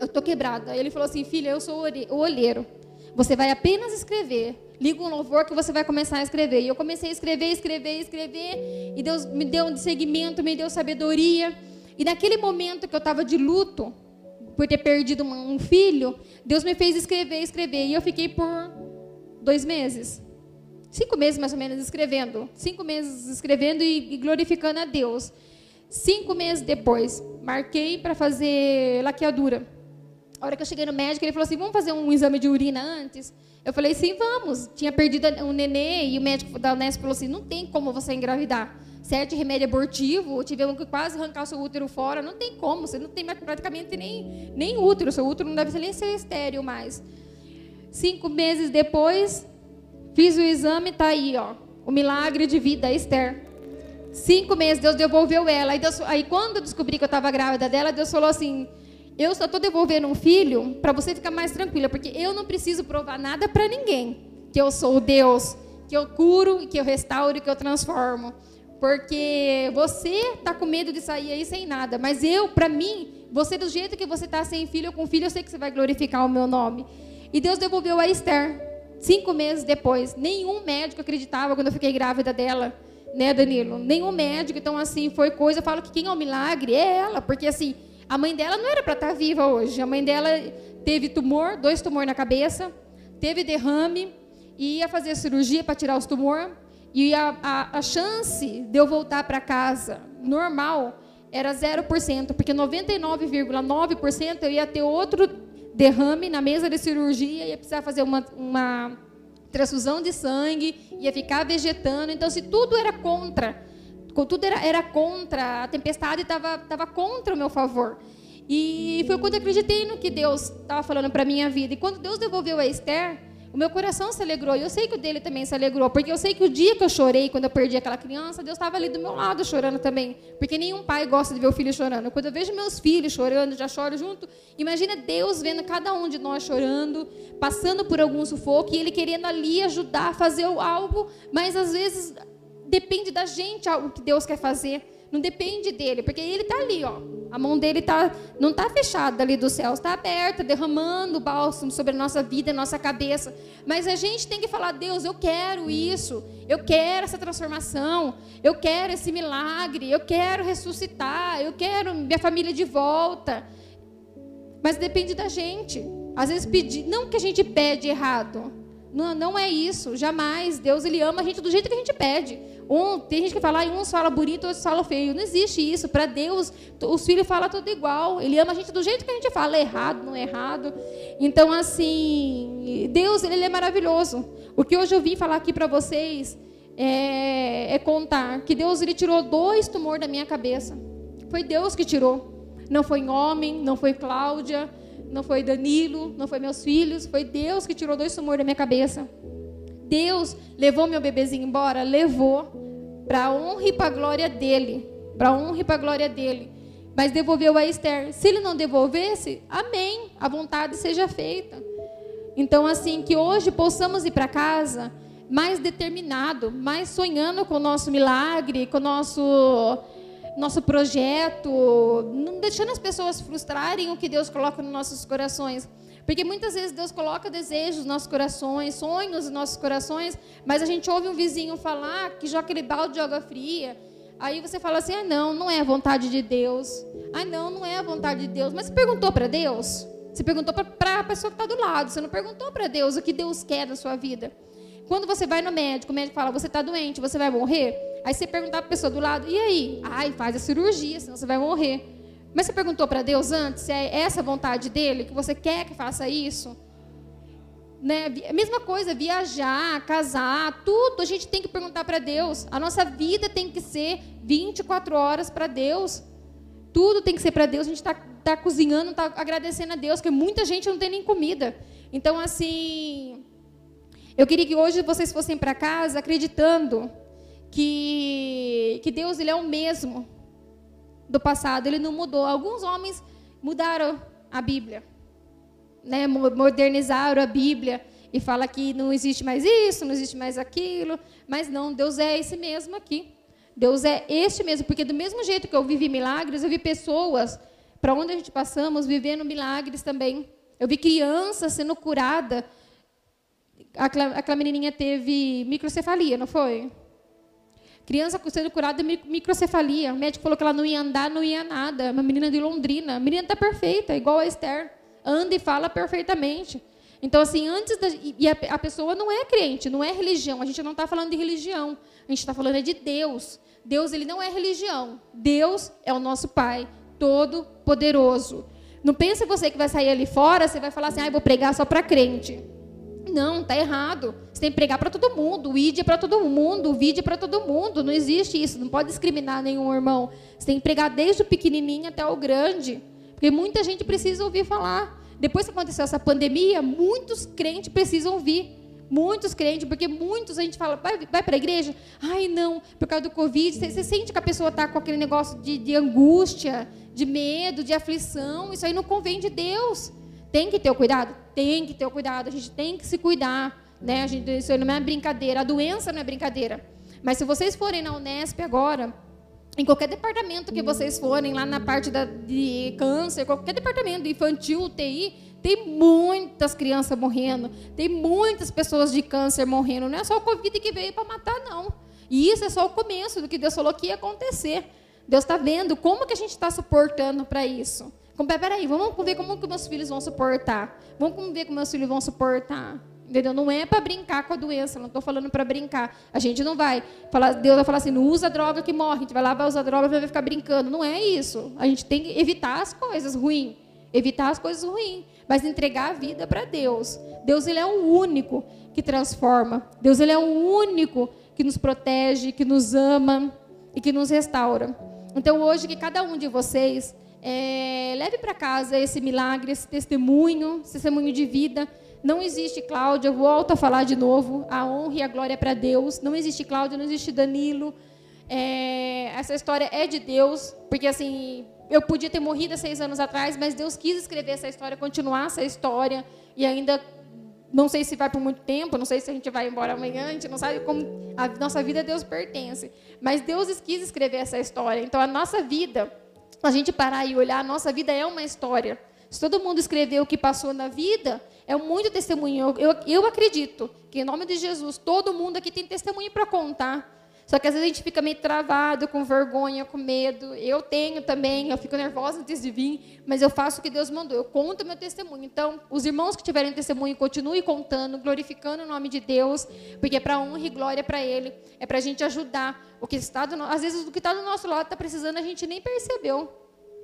Eu estou quebrada. Ele falou assim, filha, eu sou o olheiro. Você vai apenas escrever liga um louvor que você vai começar a escrever. E eu comecei a escrever, escrever, escrever. E Deus me deu um segmento, me deu sabedoria. E naquele momento que eu estava de luto, por ter perdido um filho, Deus me fez escrever, escrever. E eu fiquei por dois meses. Cinco meses mais ou menos escrevendo. Cinco meses escrevendo e, glorificando a Deus. Cinco meses depois, marquei para fazer laqueadura. A hora que eu cheguei no médico, ele falou assim: vamos fazer um exame de urina antes? Eu falei, sim, vamos. Tinha perdido um nenê e o médico da Unesp falou assim, não tem como você engravidar. Certo remédio abortivo, tivemos que quase arrancar o seu útero fora, não tem como, você não tem praticamente nem, nem útero, seu útero não deve nem ser estéreo mais. Cinco meses depois, fiz o exame, tá aí, ó, o milagre de vida, Esther. Cinco meses, Deus devolveu ela. Aí, Deus, aí quando eu descobri que eu estava grávida dela, Deus falou assim, eu só estou devolvendo um filho para você ficar mais tranquila, porque eu não preciso provar nada para ninguém. Que eu sou o Deus, que eu curo, que eu restauro, que eu transformo. Porque você está com medo de sair aí sem nada. Mas eu, para mim, você do jeito que você está sem filho ou com filho, eu sei que você vai glorificar o meu nome. E Deus devolveu a Esther. Cinco meses depois. Nenhum médico acreditava quando eu fiquei grávida dela. Né, Danilo? Nenhum médico. Então, assim, foi coisa. Eu falo que quem é o milagre é ela. Porque, assim, a mãe dela não era para estar tá viva hoje. A mãe dela teve tumor, dois tumores na cabeça, teve derrame, e ia fazer cirurgia para tirar os tumores. E a, a, a chance de eu voltar para casa normal era 0%, porque 99,9% eu ia ter outro derrame na mesa de cirurgia, ia precisar fazer uma, uma transfusão de sangue, ia ficar vegetando. Então, se tudo era contra tudo era, era contra, a tempestade estava contra o meu favor. E foi quando eu acreditei no que Deus estava falando para minha vida. E quando Deus devolveu a Esther, o meu coração se alegrou. E eu sei que o dele também se alegrou. Porque eu sei que o dia que eu chorei, quando eu perdi aquela criança, Deus estava ali do meu lado chorando também. Porque nenhum pai gosta de ver o filho chorando. Quando eu vejo meus filhos chorando, já choro junto. Imagina Deus vendo cada um de nós chorando, passando por algum sufoco, e Ele querendo ali ajudar, fazer algo. Mas às vezes depende da gente o que Deus quer fazer. Não depende dele, porque ele está ali, ó. A mão dele tá, não está fechada ali dos céus, está aberta, derramando bálsamo sobre a nossa vida, a nossa cabeça. Mas a gente tem que falar: Deus, eu quero isso, eu quero essa transformação, eu quero esse milagre, eu quero ressuscitar, eu quero minha família de volta. Mas depende da gente. Às vezes pedir, não que a gente pede errado. Não, não é isso, jamais. Deus ele ama a gente do jeito que a gente pede. Um, tem gente que fala, ah, uns fala bonito, outros fala feio. Não existe isso. Para Deus, os filhos falam tudo igual. Ele ama a gente do jeito que a gente fala, errado, não é errado. Então, assim, Deus ele é maravilhoso. O que hoje eu vim falar aqui para vocês é, é, contar que Deus ele tirou dois tumores da minha cabeça. Foi Deus que tirou. Não foi homem, não foi Cláudia, não foi Danilo, não foi meus filhos, foi Deus que tirou dois tumores da minha cabeça. Deus levou meu bebezinho embora, levou para a honra e para a glória dele, para a honra e para a glória dele. Mas devolveu a Esther. Se ele não devolvesse, amém, a vontade seja feita. Então assim que hoje possamos ir para casa mais determinado, mais sonhando com o nosso milagre, com o nosso nosso projeto, não deixando as pessoas frustrarem o que Deus coloca nos nossos corações. Porque muitas vezes Deus coloca desejos nos nossos corações, sonhos nos nossos corações, mas a gente ouve um vizinho falar que joga aquele balde de água fria. Aí você fala assim: ah, não, não é a vontade de Deus. Ah, não, não é a vontade de Deus. Mas você perguntou para Deus? Você perguntou para a pessoa que está do lado. Você não perguntou para Deus o que Deus quer da sua vida. Quando você vai no médico, o médico fala: você está doente, você vai morrer. Aí você perguntar para a pessoa do lado, e aí? Ai, faz a cirurgia, senão você vai morrer. Mas você perguntou para Deus antes se é essa a vontade dele, que você quer que faça isso? Né? Mesma coisa, viajar, casar, tudo a gente tem que perguntar para Deus. A nossa vida tem que ser 24 horas para Deus. Tudo tem que ser para Deus. A gente está tá cozinhando, está agradecendo a Deus, porque muita gente não tem nem comida. Então, assim, eu queria que hoje vocês fossem para casa acreditando que, que Deus ele é o mesmo do passado, ele não mudou. Alguns homens mudaram a Bíblia, né? modernizaram a Bíblia e fala que não existe mais isso, não existe mais aquilo, mas não, Deus é esse mesmo aqui. Deus é este mesmo, porque do mesmo jeito que eu vivi milagres, eu vi pessoas para onde a gente passamos vivendo milagres também. Eu vi crianças sendo curada. Aquela menininha teve microcefalia, não foi? Criança sendo curada de microcefalia. O médico falou que ela não ia andar, não ia nada. Uma menina de Londrina. A menina está perfeita, igual a Esther. Anda e fala perfeitamente. Então, assim, antes da. E a, a pessoa não é crente, não é religião. A gente não está falando de religião. A gente está falando é de Deus. Deus, ele não é religião. Deus é o nosso Pai, todo-poderoso. Não pense você que vai sair ali fora, você vai falar assim, ah, vou pregar só para crente. Não, tá errado. Você tem que pregar para todo mundo. O ID é para todo mundo. O vídeo é para todo mundo. Não existe isso. Não pode discriminar nenhum irmão. Você tem que pregar desde o pequenininho até o grande. Porque muita gente precisa ouvir falar. Depois que aconteceu essa pandemia, muitos crentes precisam ouvir. Muitos crentes, porque muitos a gente fala, vai, vai para a igreja? Ai, não, por causa do Covid. Você, você sente que a pessoa está com aquele negócio de, de angústia, de medo, de aflição. Isso aí não convém de Deus. Tem que ter o cuidado? Tem que ter o cuidado, a gente tem que se cuidar. Né? A gente, isso não é brincadeira, a doença não é brincadeira. Mas se vocês forem na Unesp agora, em qualquer departamento que vocês forem, lá na parte da, de câncer, qualquer departamento infantil, UTI, tem muitas crianças morrendo, tem muitas pessoas de câncer morrendo. Não é só o Covid que veio para matar, não. E isso é só o começo do que Deus falou que ia acontecer. Deus está vendo como que a gente está suportando para isso. Peraí, vamos ver como que meus filhos vão suportar. Vamos ver como meus filhos vão suportar. Entendeu? Não é para brincar com a doença, não estou falando para brincar. A gente não vai falar, Deus vai falar assim, não usa droga que morre. A gente vai lá, vai usar droga vai ficar brincando. Não é isso. A gente tem que evitar as coisas ruins. Evitar as coisas ruins. Mas entregar a vida para Deus. Deus ele é o único que transforma. Deus ele é o único que nos protege, que nos ama e que nos restaura. Então hoje que cada um de vocês é, leve para casa esse milagre, esse testemunho, esse testemunho de vida. Não existe Cláudia, eu volto a falar de novo, a honra e a glória é para Deus. Não existe Cláudia, não existe Danilo. É, essa história é de Deus, porque assim, eu podia ter morrido há seis anos atrás, mas Deus quis escrever essa história, continuar essa história e ainda não sei se vai por muito tempo, não sei se a gente vai embora amanhã, a gente não sabe como a nossa vida a Deus pertence. Mas Deus quis escrever essa história. Então a nossa vida, a gente parar e olhar, a nossa vida é uma história. Se todo mundo escrever o que passou na vida, é muito testemunho. Eu, eu, eu acredito que, em nome de Jesus, todo mundo aqui tem testemunho para contar. Só que às vezes a gente fica meio travado, com vergonha, com medo. Eu tenho também, eu fico nervosa antes de vir, mas eu faço o que Deus mandou. Eu conto meu testemunho. Então, os irmãos que tiverem testemunho, continuem contando, glorificando o nome de Deus, porque é para honra e glória para Ele. É para a gente ajudar. O que está do, às vezes o que está do nosso lado está precisando, a gente nem percebeu.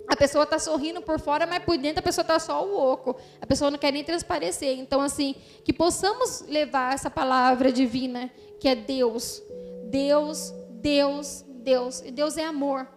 A pessoa está sorrindo por fora, mas por dentro a pessoa está só o oco. A pessoa não quer nem transparecer. Então, assim, que possamos levar essa palavra divina, que é Deus, Deus, Deus, Deus. E Deus é amor.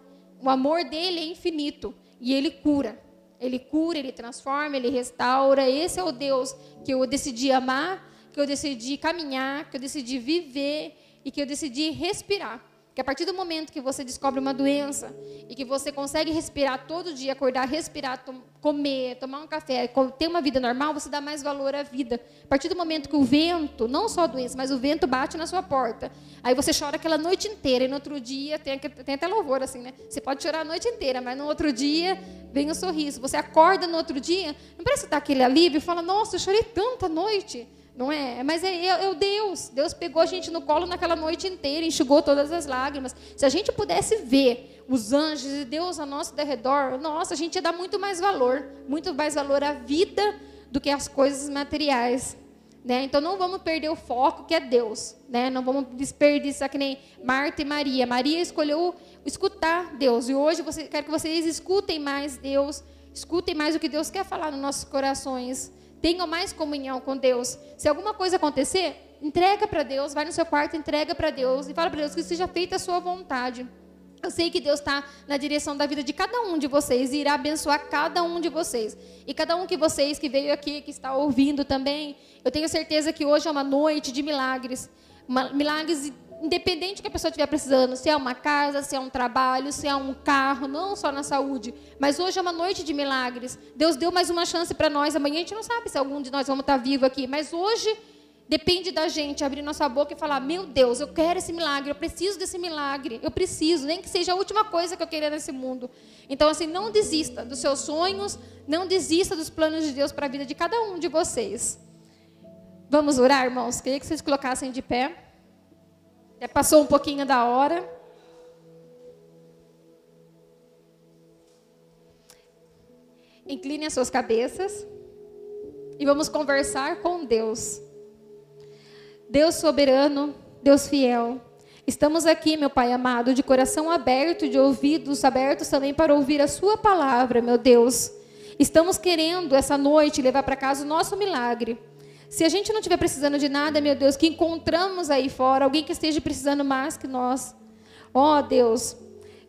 O amor dele é infinito e ele cura. Ele cura, ele transforma, ele restaura. Esse é o Deus que eu decidi amar, que eu decidi caminhar, que eu decidi viver e que eu decidi respirar. Que a partir do momento que você descobre uma doença e que você consegue respirar todo dia, acordar, respirar, comer, tomar um café, ter uma vida normal, você dá mais valor à vida. A partir do momento que o vento, não só a doença, mas o vento bate na sua porta, aí você chora aquela noite inteira e no outro dia, tem, tem até louvor assim, né? Você pode chorar a noite inteira, mas no outro dia vem o um sorriso. Você acorda no outro dia, não parece que dá aquele alívio e fala, nossa, eu chorei tanta noite. Não é? Mas é, é, é, o Deus. Deus pegou a gente no colo naquela noite inteira, enxugou todas as lágrimas. Se a gente pudesse ver os anjos e Deus ao nosso derredor, nossa, a gente ia dar muito mais valor, muito mais valor à vida do que às coisas materiais. Né? Então não vamos perder o foco que é Deus. Né? Não vamos desperdiçar que nem Marta e Maria. Maria escolheu escutar Deus. E hoje você, quero que vocês escutem mais Deus, escutem mais o que Deus quer falar nos nossos corações. Tenham mais comunhão com Deus. Se alguma coisa acontecer, entrega para Deus, vai no seu quarto, entrega para Deus e fala para Deus que seja feita a sua vontade. Eu sei que Deus está na direção da vida de cada um de vocês e irá abençoar cada um de vocês. E cada um que vocês que veio aqui, que está ouvindo também, eu tenho certeza que hoje é uma noite de milagres. milagres independente do que a pessoa estiver precisando, se é uma casa, se é um trabalho, se é um carro, não só na saúde. Mas hoje é uma noite de milagres. Deus deu mais uma chance para nós. Amanhã a gente não sabe se algum de nós vamos estar vivo aqui, mas hoje depende da gente abrir nossa boca e falar: Meu Deus, eu quero esse milagre, eu preciso desse milagre, eu preciso, nem que seja a última coisa que eu queira nesse mundo. Então, assim, não desista dos seus sonhos, não desista dos planos de Deus para a vida de cada um de vocês. Vamos orar, irmãos? Queria que vocês colocassem de pé. Já passou um pouquinho da hora. Incline as suas cabeças e vamos conversar com Deus. Deus soberano, Deus fiel. Estamos aqui, meu Pai amado, de coração aberto, de ouvidos abertos também para ouvir a Sua palavra, meu Deus. Estamos querendo essa noite levar para casa o nosso milagre. Se a gente não estiver precisando de nada, meu Deus, que encontramos aí fora alguém que esteja precisando mais que nós. Ó oh, Deus,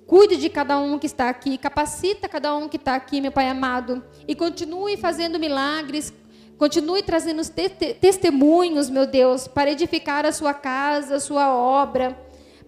cuide de cada um que está aqui, capacita cada um que está aqui, meu Pai amado, e continue fazendo milagres, continue trazendo te testemunhos, meu Deus, para edificar a sua casa, a sua obra,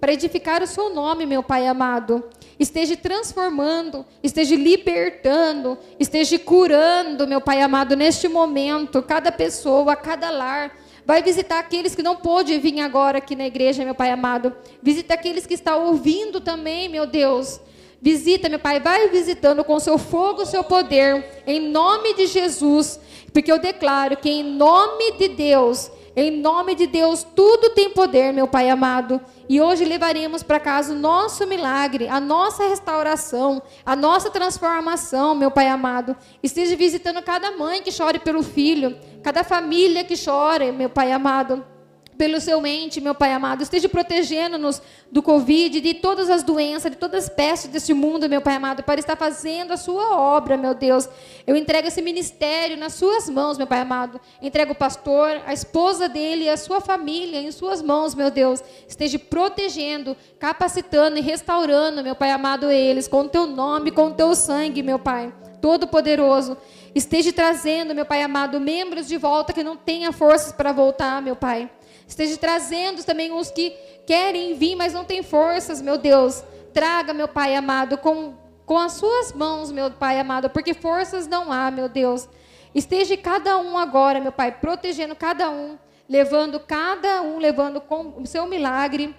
para edificar o seu nome, meu Pai amado esteja transformando, esteja libertando, esteja curando, meu Pai amado, neste momento, cada pessoa, cada lar. Vai visitar aqueles que não pôde vir agora aqui na igreja, meu Pai amado. Visita aqueles que estão ouvindo também, meu Deus. Visita, meu Pai, vai visitando com seu fogo, seu poder, em nome de Jesus, porque eu declaro que em nome de Deus, em nome de Deus, tudo tem poder, meu Pai amado. E hoje levaremos para casa o nosso milagre, a nossa restauração, a nossa transformação, meu Pai amado. Esteja visitando cada mãe que chore pelo filho, cada família que chore, meu Pai amado pelo seu ente, meu Pai amado. Esteja protegendo-nos do Covid, de todas as doenças, de todas as pestes deste mundo, meu Pai amado, para estar fazendo a sua obra, meu Deus. Eu entrego esse ministério nas suas mãos, meu Pai amado. Entrego o pastor, a esposa dele a sua família em suas mãos, meu Deus. Esteja protegendo, capacitando e restaurando, meu Pai amado, eles, com o teu nome, com o teu sangue, meu Pai. Todo-Poderoso. Esteja trazendo, meu Pai amado, membros de volta que não tenham forças para voltar, meu Pai. Esteja trazendo também os que querem vir, mas não têm forças, meu Deus. Traga, meu Pai amado, com, com as suas mãos, meu Pai amado, porque forças não há, meu Deus. Esteja cada um agora, meu Pai, protegendo cada um, levando cada um, levando com o seu milagre,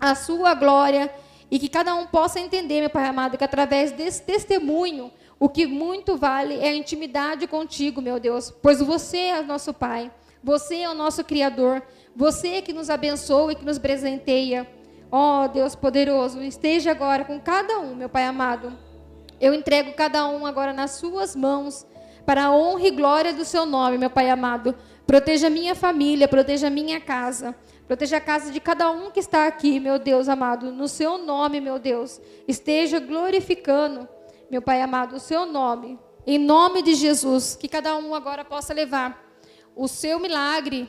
a sua glória, e que cada um possa entender, meu Pai amado, que através desse testemunho, o que muito vale é a intimidade contigo, meu Deus, pois você é nosso Pai, você é o nosso Criador, você que nos abençoa e que nos presenteia. Ó oh, Deus poderoso, esteja agora com cada um, meu Pai amado. Eu entrego cada um agora nas suas mãos, para a honra e glória do seu nome, meu Pai amado. Proteja minha família, proteja minha casa. Proteja a casa de cada um que está aqui, meu Deus amado. No seu nome, meu Deus. Esteja glorificando, meu Pai amado, o seu nome. Em nome de Jesus. Que cada um agora possa levar o seu milagre.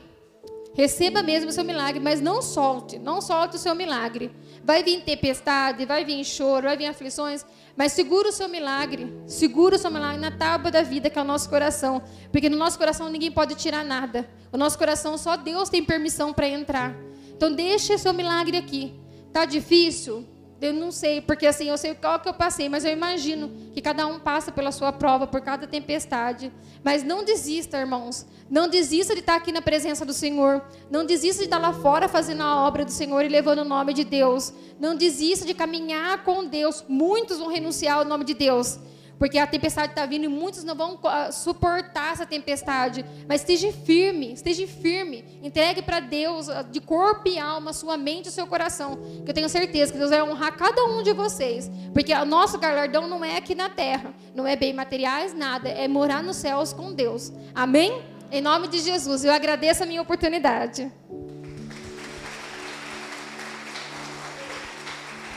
Receba mesmo o seu milagre, mas não solte. Não solte o seu milagre. Vai vir tempestade, vai vir choro, vai vir aflições. Mas segura o seu milagre. Segura o seu milagre na tábua da vida, que é o nosso coração. Porque no nosso coração ninguém pode tirar nada. O nosso coração só Deus tem permissão para entrar. Então deixe seu milagre aqui. Tá difícil? Eu não sei, porque assim, eu sei qual que eu passei, mas eu imagino que cada um passa pela sua prova, por cada tempestade. Mas não desista, irmãos. Não desista de estar aqui na presença do Senhor. Não desista de estar lá fora fazendo a obra do Senhor e levando o nome de Deus. Não desista de caminhar com Deus. Muitos vão renunciar ao nome de Deus. Porque a tempestade está vindo e muitos não vão ah, suportar essa tempestade. Mas esteja firme, esteja firme. Entregue para Deus ah, de corpo e alma, sua mente e seu coração. Que eu tenho certeza que Deus vai honrar cada um de vocês. Porque o nosso galardão não é aqui na terra. Não é bem materiais, nada. É morar nos céus com Deus. Amém? Em nome de Jesus. Eu agradeço a minha oportunidade.